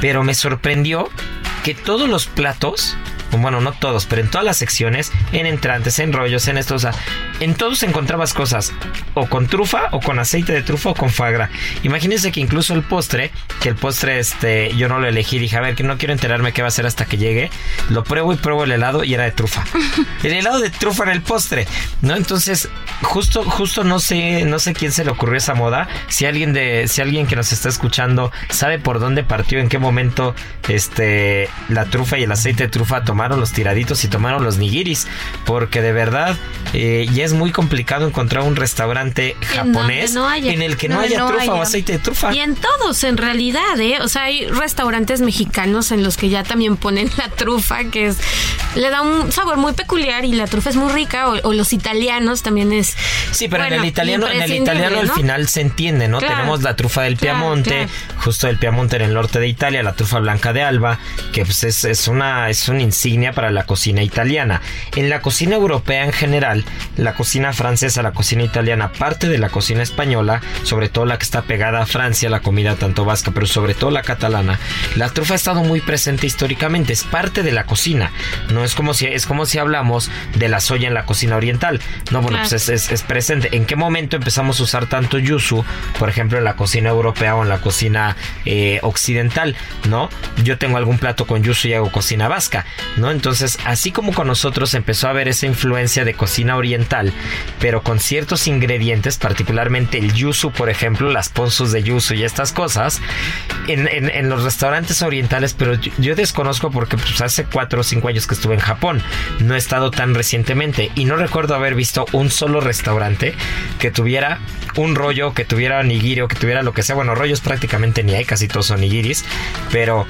Pero me sorprendió que todos los platos, bueno, no todos, pero en todas las secciones, en entrantes, en rollos, en esto, o sea, en todos encontrabas cosas o con trufa o con aceite de trufa o con fagra. Imagínense que incluso el postre, que el postre este yo no lo elegí, dije, a ver, que no quiero enterarme qué va a ser hasta que llegue. Lo pruebo y pruebo el helado y era de trufa. el helado de trufa en el postre, ¿no? Entonces, justo justo no sé no sé quién se le ocurrió esa moda, si alguien de si alguien que nos está escuchando sabe por dónde partió, en qué momento este la trufa y el aceite de trufa tomaron los tiraditos y tomaron los nigiris, porque de verdad eh, ya es muy complicado encontrar un restaurante japonés en, el que no, haya trufa o aceite de trufa. Y en todos, en realidad, ¿eh? O sea, hay restaurantes mexicanos en los que ya también ponen la trufa, que es le da un sabor muy peculiar y la trufa es muy rica, o, los italianos también es. Sí, pero en el italiano, en el italiano al final se entiende, ¿no? Tenemos la trufa del Piamonte, justo del Piamonte en el norte de Italia, la trufa blanca de Alba, que pues es, es una es una insignia para la cocina italiana. En la cocina europea en general, la cocina francesa, la cocina italiana, parte de la cocina española, sobre todo la que está pegada a Francia, la comida tanto vasca, pero sobre todo la catalana, la trufa ha estado muy presente históricamente, es parte de la cocina. No es como si es como si hablamos de la soya en la cocina oriental. No, bueno, pues es, es, presente. ¿En qué momento empezamos a usar tanto yuzu, por ejemplo, en la cocina europea o en la cocina eh, occidental? ¿No? Yo tengo algún plato con yuzu y hago cocina vasca, ¿no? Entonces, así como con nosotros empezó a haber esa influencia de cocina oriental, pero con ciertos ingredientes, particularmente el yuzu, por ejemplo, las ponzus de yuzu y estas cosas, en, los restaurantes orientales, pero yo, desconozco porque pues, hace cuatro o cinco años que estuve en Japón, no he estado tan recientemente y no recuerdo haber visto un solo restaurante que tuviera un rollo, que tuviera nigiri o que tuviera lo que sea. Bueno, rollos prácticamente ni hay, casi todos son nigiris, pero,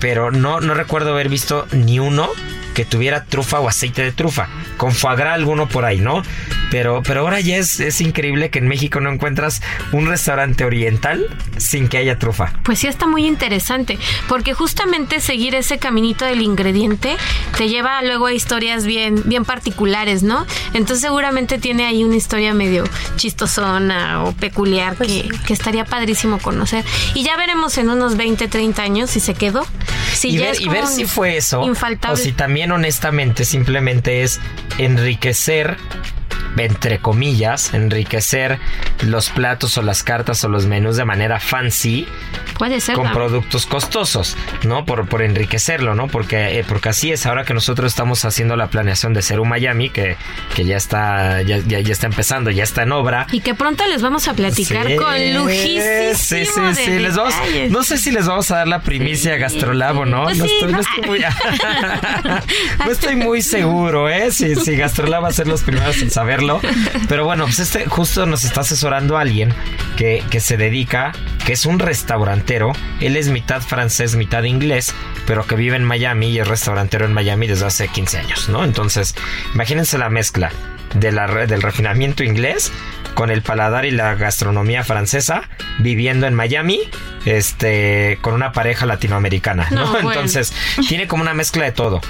pero no, no recuerdo haber visto ni uno que tuviera trufa o aceite de trufa. Con foie alguno por ahí, ¿no? Pero, pero ahora ya es, es increíble que en México no encuentras un restaurante oriental sin que haya trufa. Pues sí está muy interesante, porque justamente seguir ese caminito del ingrediente te lleva luego a historias bien, bien particulares, ¿no? Entonces seguramente tiene ahí una historia medio chistosona o peculiar pues que, que, estaría padrísimo conocer. Y ya veremos en unos 20, 30 años si se quedó. Si y, ver, y ver si fue eso. O si también honestamente simplemente es enriquecer entre comillas, enriquecer los platos o las cartas o los menús de manera fancy. Puede ser. Con productos costosos, ¿no? Por, por enriquecerlo, ¿no? Porque, eh, porque así es. Ahora que nosotros estamos haciendo la planeación de ser un Miami, que, que ya está, ya, ya, está empezando, ya está en obra. Y que pronto les vamos a platicar con lujísimo. Sí, sí, sí. Les vamos, no sé si les vamos a dar la primicia a Gastrolab o no. Pues no, estoy, no, estoy, muy, no estoy muy seguro, ¿eh? Si, si Gastrolab va a ser los primeros en saberlo pero bueno, pues este justo nos está asesorando alguien que, que se dedica, que es un restaurantero. Él es mitad francés, mitad inglés, pero que vive en Miami y es restaurantero en Miami desde hace 15 años, ¿no? Entonces, imagínense la mezcla de la, del refinamiento inglés con el paladar y la gastronomía francesa, viviendo en Miami, este, con una pareja latinoamericana, ¿no? Entonces, tiene como una mezcla de todo.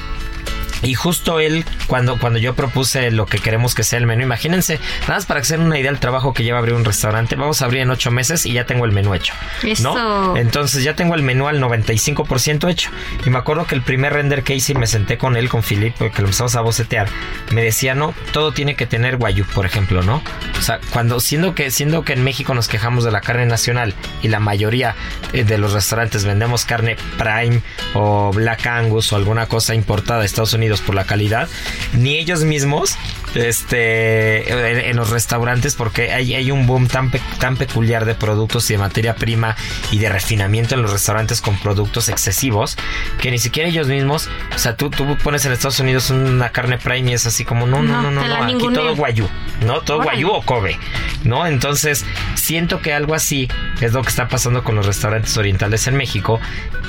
Y justo él, cuando, cuando yo propuse lo que queremos que sea el menú, imagínense, nada más para que una idea del trabajo que lleva abrir un restaurante, vamos a abrir en ocho meses y ya tengo el menú hecho. ¿no? Entonces ya tengo el menú al 95% hecho. Y me acuerdo que el primer render que hice y me senté con él, con Filipe, que lo empezamos a bocetear, me decía, no, todo tiene que tener guayú, por ejemplo, ¿no? O sea, cuando, siendo que, siendo que en México nos quejamos de la carne nacional y la mayoría eh, de los restaurantes vendemos carne prime o black angus o alguna cosa importada de Estados Unidos, por la calidad, ni ellos mismos este en, los restaurantes porque hay, hay un boom tan, tan peculiar de productos y de materia prima y de refinamiento en los restaurantes con productos excesivos que ni siquiera ellos mismos, o sea, tú, tú pones en Estados Unidos una carne prime y es así como no, no, no, no, no, aquí todo guayú, ¿no? Todo guayú o Kobe, ¿no? Entonces, siento que algo así es lo que está pasando con los restaurantes orientales en México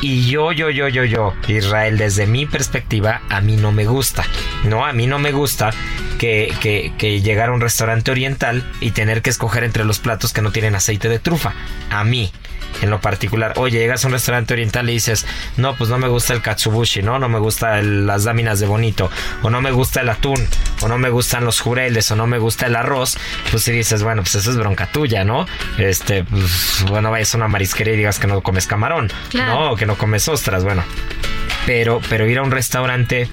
y yo, yo, yo, yo, yo, Israel, desde mi perspectiva, a mí no me gusta, ¿no? A mí no me gusta que, que, que llegar a un restaurante oriental y tener que escoger entre los platos que no tienen aceite de trufa. A mí en lo particular. Oye, llegas a un restaurante oriental y dices, no, pues no me gusta el katsubushi, ¿no? No me gustan las láminas de bonito, o no me gusta el atún, o no me gustan los jureles, o no me gusta el arroz, pues si dices, bueno, pues eso es bronca tuya, ¿no? Este, pues, bueno, vayas a una marisquería y digas que no comes camarón, ¿no? O que no comes ostras, bueno. Pero, pero ir a un restaurante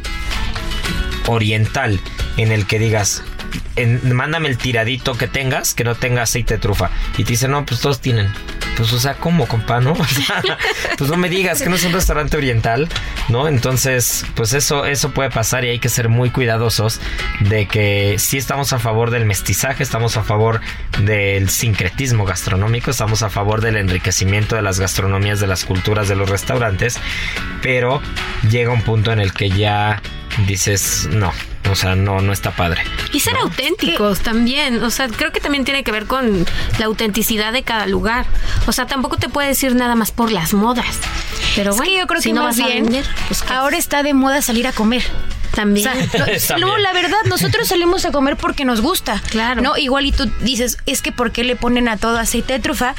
oriental en el que digas, mándame el tiradito que tengas, que no tenga aceite de trufa. Y te dicen, no, pues todos tienen. Pues, o sea, ¿cómo, compa, no? Pues no me digas que no es un restaurante oriental, ¿no? Entonces, pues eso, eso puede pasar y hay que ser muy cuidadosos de que sí estamos a favor del mestizaje, estamos a favor del sincretismo gastronómico, estamos a favor del enriquecimiento de las gastronomías, de las culturas de los restaurantes, pero llega un punto en el que ya dices, no, o sea, no, no está padre. Y ser auténticos también. O sea, creo que también tiene que ver con la autenticidad de cada lugar. O sea, tampoco te puede decir nada más por las modas. Pero Es bueno, que yo creo si que no más vas a bien vender, pues, ¿qué ahora está de moda salir a comer. También. O sea, no, También. no, la verdad, nosotros salimos a comer porque nos gusta. Claro. ¿No? Igual y tú dices, es que ¿por qué le ponen a todo aceite de trufa?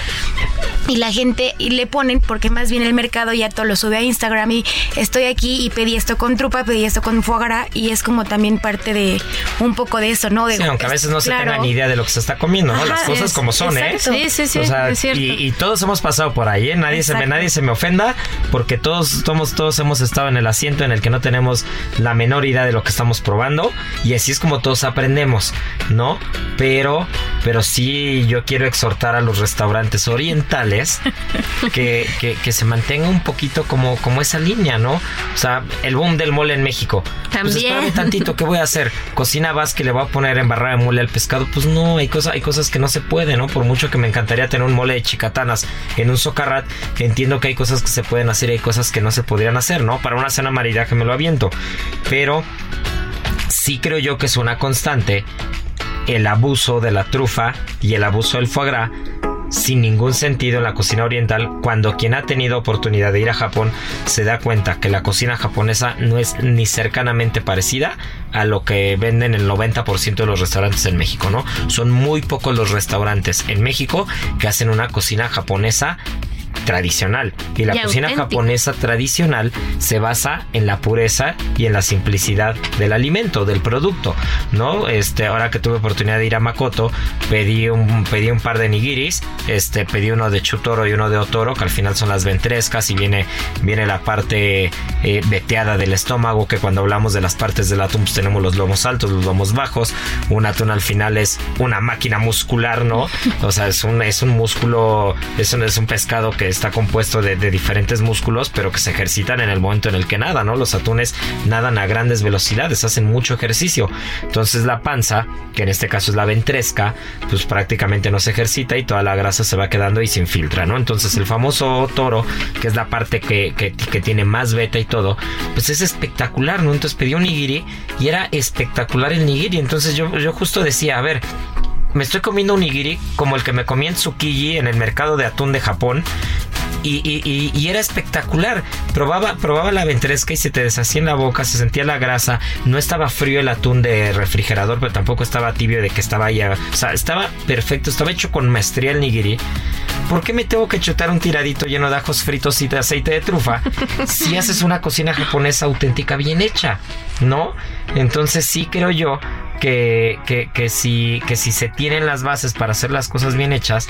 Y la gente y le ponen porque más bien el mercado ya todo lo sube a Instagram y estoy aquí y pedí esto con trufa, pedí esto con foie gras y es como también parte de un poco de eso, ¿no? De, Sí, aunque a veces no se tenga ni idea de lo que se está comiendo, ¿no? Ajá, Las cosas es- como son, ¿eh? Sí, sí, sí, O sea, es cierto. y, y todos hemos pasado por ahí, ¿eh? Nadie se, me, nadie se me ofenda porque todos, somos, todos hemos estado en el asiento en el que no tenemos la menor idea de lo que estamos probando y así es como todos aprendemos, ¿no? Pero, pero sí yo quiero exhortar a los restaurantes orientales que, que, que se mantenga un poquito como, como esa línea, ¿no? O sea, el boom del mole en México. Pues También. espérame tantito, ¿qué voy a hacer? Cocina vas que le voy a poner en barra de mole al pescado. Pues no, hay, cosa, hay cosas que no se pueden, ¿no? Por mucho que me encantaría tener un mole de chicatanas en un socarrat, entiendo que hay cosas que se pueden hacer y hay cosas que no se podrían hacer, ¿no? Para una cena maridaje me lo aviento. Pero sí creo yo que es una constante el abuso de la trufa y el abuso del foie gras sin ningún sentido en la cocina oriental. Cuando quien ha tenido oportunidad de ir a Japón se da cuenta que la cocina japonesa no es ni cercanamente parecida a lo que venden el 90% de los restaurantes en México, ¿no? Son muy pocos los restaurantes en México que hacen una cocina japonesa tradicional y la Y cocina auténtica. japonesa tradicional se basa en la pureza y en la simplicidad del alimento, del producto, ¿no? Este, ahora que tuve oportunidad de ir a Makoto, pedí un, pedí un par de nigiris, este, pedí uno de chutoro y uno de otoro, que al final son las ventrescas y viene, viene la parte eh, veteada del estómago, que cuando hablamos de las partes del atún, pues tenemos los lomos altos, los lomos bajos, un atún al final es una máquina muscular, ¿no? O sea, es un, es un músculo, es un, es un pescado que está compuesto de, de diferentes músculos, pero que se ejercitan en el momento en el que nada, ¿no? Los atunes nadan a grandes velocidades, hacen mucho ejercicio. Entonces la panza, que en este caso es la ventresca, pues prácticamente no se ejercita y toda la grasa se va quedando y se infiltra, ¿no? Entonces el famoso toro, que es la parte que, que, que tiene más beta y todo, pues es espectacular, ¿no? Entonces pedí un nigiri y era espectacular el nigiri. Entonces yo, yo justo decía, a ver, me estoy comiendo un nigiri como el que me comí en Tsukiji en el mercado de atún de Japón. Y, y- era espectacular. Probaba, probaba la ventresca y se te deshacía en la boca, se sentía la grasa. No estaba frío el atún de refrigerador, pero tampoco estaba tibio de que estaba ahí. O sea, estaba perfecto, estaba hecho con maestría el nigiri. ¿Por qué me tengo que chutar un tiradito lleno de ajos fritos y de aceite de trufa si haces una cocina japonesa auténtica bien hecha? ¿No? Entonces sí creo yo que, que, que si, que si se tienen las bases para hacer las cosas bien hechas,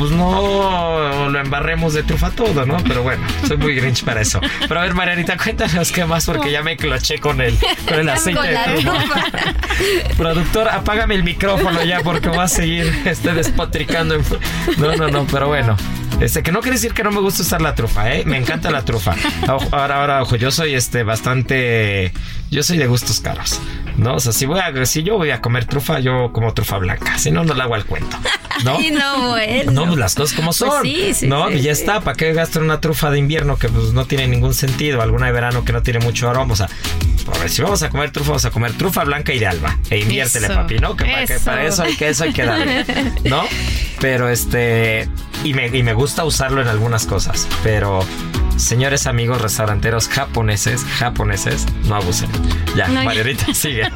pues no lo embarremos de trufa todo, ¿no? Pero bueno, soy muy grinch para eso. Pero a ver, Marianita, cuéntanos qué más, porque ya me cloché con el, con el aceite Con de trufa. Productor, apágame el micrófono ya porque voy a seguir este, despotricando. en No, no, no, pero bueno. Este, que no quiere decir que no me gusta usar la trufa, ¿eh? Me encanta la trufa. Ahora, ahora, ojo, yo soy este bastante. Yo soy de gustos caros, ¿no? O sea, si, voy a, si yo voy a comer trufa, yo como trufa blanca. Si no, no le hago al cuento, ¿no? Ay, no, bueno. No, pues las cosas como son. sí, sí, no, sí, y ya está. ¿Para qué gastar una trufa de invierno que pues no tiene ningún sentido? Alguna de verano que no tiene mucho aroma. O sea, a ver, si vamos a comer trufa, vamos a comer trufa blanca y de alba. E inviértele, Eso, papi, ¿no? Que para, que para eso hay que eso hay que darle. ¿No? Pero este. Y me, y me gusta usarlo en algunas cosas. Pero. Señores amigos restauranteros japoneses, japoneses, no abusen. Ya, No, ya. Sigue.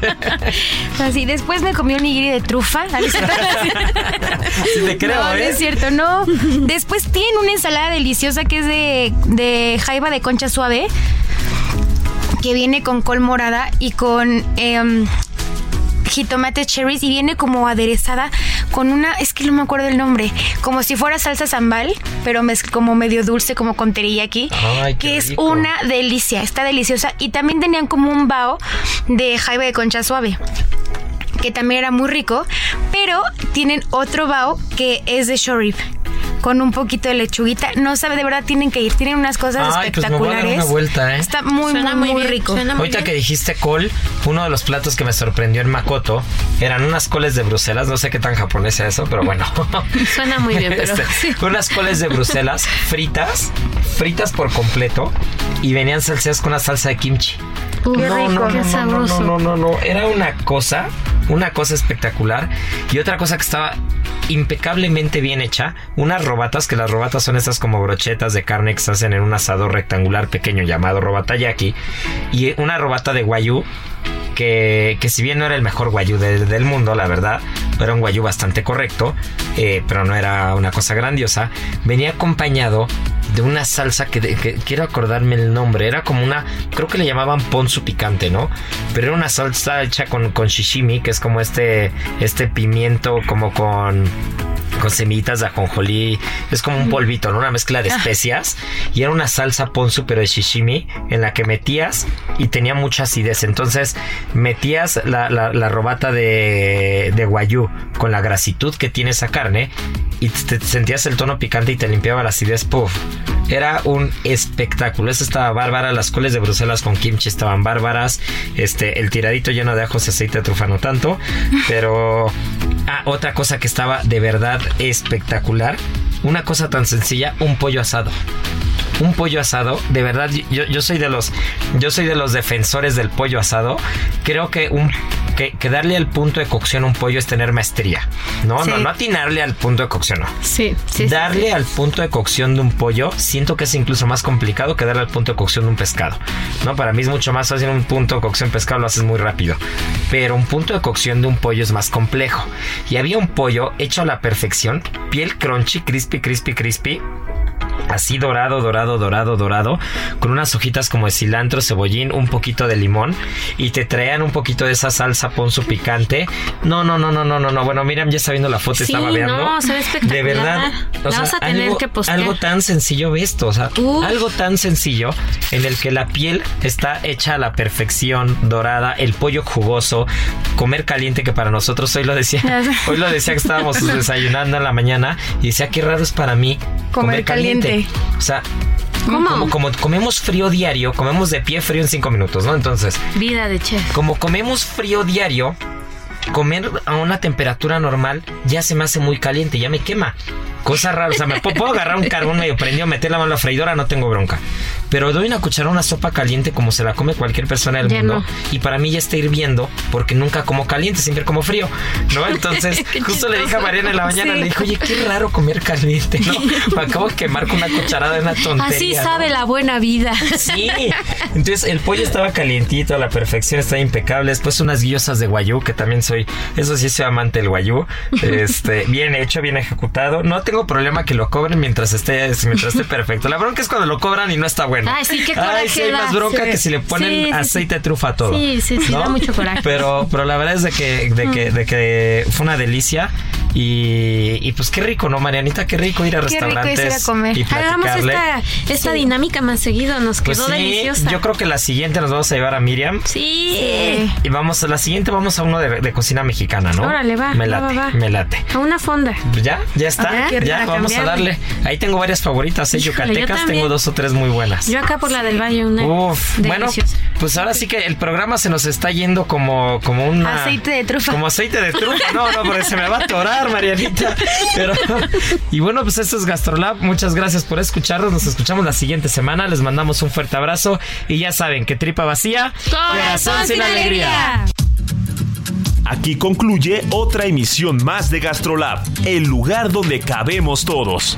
Así, después me comí un nigiri de trufa. Sí te creo, no, no ¿eh? es cierto, no. Después tienen una ensalada deliciosa que es de, de jaiba de concha suave, que viene con col morada y con em, jitomate cherries y viene como aderezada con una, es que no me acuerdo el nombre, como si fuera salsa sambal, pero como medio dulce, como con teriyaki, Ay, que es rico. una delicia, está deliciosa. Y también tenían como un bao de jaiba de concha suave que también era muy rico, pero tienen otro bao que es de short rib con un poquito de lechuguita. No sabe, de verdad tienen que ir. Tienen unas cosas Ay, pues me voy a dar espectaculares. una vuelta, ¿eh? Está muy, Suena muy, muy bien, rico. suena muy Ahorita bien. que dijiste col, uno de los platos que me sorprendió en Makoto eran unas coles de Bruselas. No sé qué tan japonés es eso, pero bueno. Suena muy bien, pero Este, Unas coles de Bruselas fritas, fritas por completo y venían salseadas con una salsa de kimchi. Uf, Qué No, rico, no, qué no, no, sabroso. No, no, no, no. Era una cosa, una cosa espectacular. Y otra cosa que estaba impecablemente bien hecha. Unas robatas, que las robatas son estas como brochetas de carne que se hacen en un asador rectangular pequeño llamado robata yaki. Y una robata de guayú. Que, que si bien no era el mejor guayú de- del mundo, la verdad, era un guayú bastante correcto, eh, pero no era una cosa grandiosa, venía acompañado de una salsa que, de- quiero acordarme el nombre. Era como una, creo que le llamaban ponzu picante, ¿no? Pero era una salsa hecha con, con shishimi, que es como este, este pimiento, como con con semillitas de ajonjolí, es como un polvito, ¿no? Una mezcla de especias y era una salsa ponzu pero de shishimi en la que metías y tenía mucha acidez. Entonces metías la, la- la robata de, de guayú con la grasitud que tiene esa carne y te, sentías el tono picante y te limpiaba la acidez. Puff. Era un espectáculo. Eso estaba bárbara. Las coles de Bruselas con kimchi estaban bárbaras. Este, el tiradito lleno de ajos y aceite de trufa no tanto. Pero ah, otra cosa que estaba de verdad espectacular. Una cosa tan sencilla, un pollo asado. Un pollo asado, de verdad, yo, yo soy de los, yo soy de los defensores del pollo asado. Creo que un que, que darle al punto de cocción a un pollo es tener maestría. No, Sí. no, no atinarle al punto de cocción, no. Sí, sí, sí, darle al punto de cocción de un pollo, siento que es incluso más complicado que darle al punto de cocción de un pescado. No, para mí es mucho más fácil un punto de cocción de pescado, lo haces muy rápido. Pero un punto de cocción de un pollo es más complejo. Y había un pollo hecho a la perfección, piel crunchy, crispy, crispy, crispy. Así dorado, dorado, dorado, dorado, con unas hojitas como de cilantro, cebollín, un poquito de limón y te traían un poquito de esa salsa ponzu picante. No, no, no, no, no, no, no. Bueno, Miriam ya está viendo la foto, Sí, estaba viendo. no, se ve espectacular. De verdad, La vas a tener algo, que postear. algo tan sencillo ve esto, o sea, Uf. algo tan sencillo en el que la piel está hecha a la perfección, dorada, el pollo jugoso, comer caliente que para nosotros hoy lo decía, hoy lo decía que estábamos desayunando en la mañana y decía qué raro es para mí Comer caliente. O sea, ¿Cómo? Como, como comemos frío diario, comemos de pie frío en cinco minutos, ¿no? Entonces, Vida de chef. como comemos frío diario, comer a una temperatura normal ya se me hace muy caliente, ya me quema. Cosa rara, o sea, me puedo, puedo agarrar un carbón medio prendido, meter la mano a la freidora, no tengo bronca. Pero doy una cucharada a una sopa caliente como se la come cualquier persona del Ya mundo. no. Y para mí ya está hirviendo porque nunca como caliente, siempre como frío. ¿No? Entonces, justo le dije a. Mariana en la mañana, Sí. le dije, oye, qué raro comer caliente, ¿no? Me acabo de quemar con una cucharada de una tontería. Así ¿no? sabe la buena vida. Sí. Entonces el pollo estaba calientito, a la perfección, estaba impecable. Después unas guiosas de guayú, que también soy, eso sí soy amante del guayú. Este, bien hecho, bien ejecutado. No tengo problema que lo cobren mientras esté, mientras esté perfecto. La bronca es cuando lo cobran y no está bueno. Ay, sí, qué Ay, coraje sí, hay más bronca Sí. que si le ponen Sí, aceite de trufa a todo. Sí, sí, sí, da mucho coraje. Pero, pero la verdad es de que, de que, de que fue una delicia. Y, y pues qué rico, ¿no, Marianita? Qué rico ir a Qué rico es restaurantes. ir a comer. Y Hagamos esta, dinámica más seguido. Nos Pues quedó sí, deliciosa. yo creo que la siguiente nos vamos a llevar a Miriam. Sí. Y vamos la siguiente, vamos a uno de, de cocina mexicana, ¿no? Órale, va, Me late, va, va. me late. A una fonda. Pues Ya, ya está, ya vamos a darle. Ahí tengo varias favoritas, ¿eh? Yucatecas, tengo dos o tres muy buenas. Yo acá por la del Valle, una Uf, bueno, deliciosa. Pues ahora sí que el programa se nos está yendo como, como una... Aceite de trufa. Como aceite de trufa. No, no, porque se me va a atorar, Marianita. Pero, y bueno, pues esto es Gastrolab. Muchas gracias por escucharnos. Nos escuchamos la siguiente semana. Les mandamos un fuerte abrazo. Y ya saben que tripa vacía, Corazón sin alegría. Aquí concluye otra emisión más de Gastrolab, el lugar donde cabemos todos.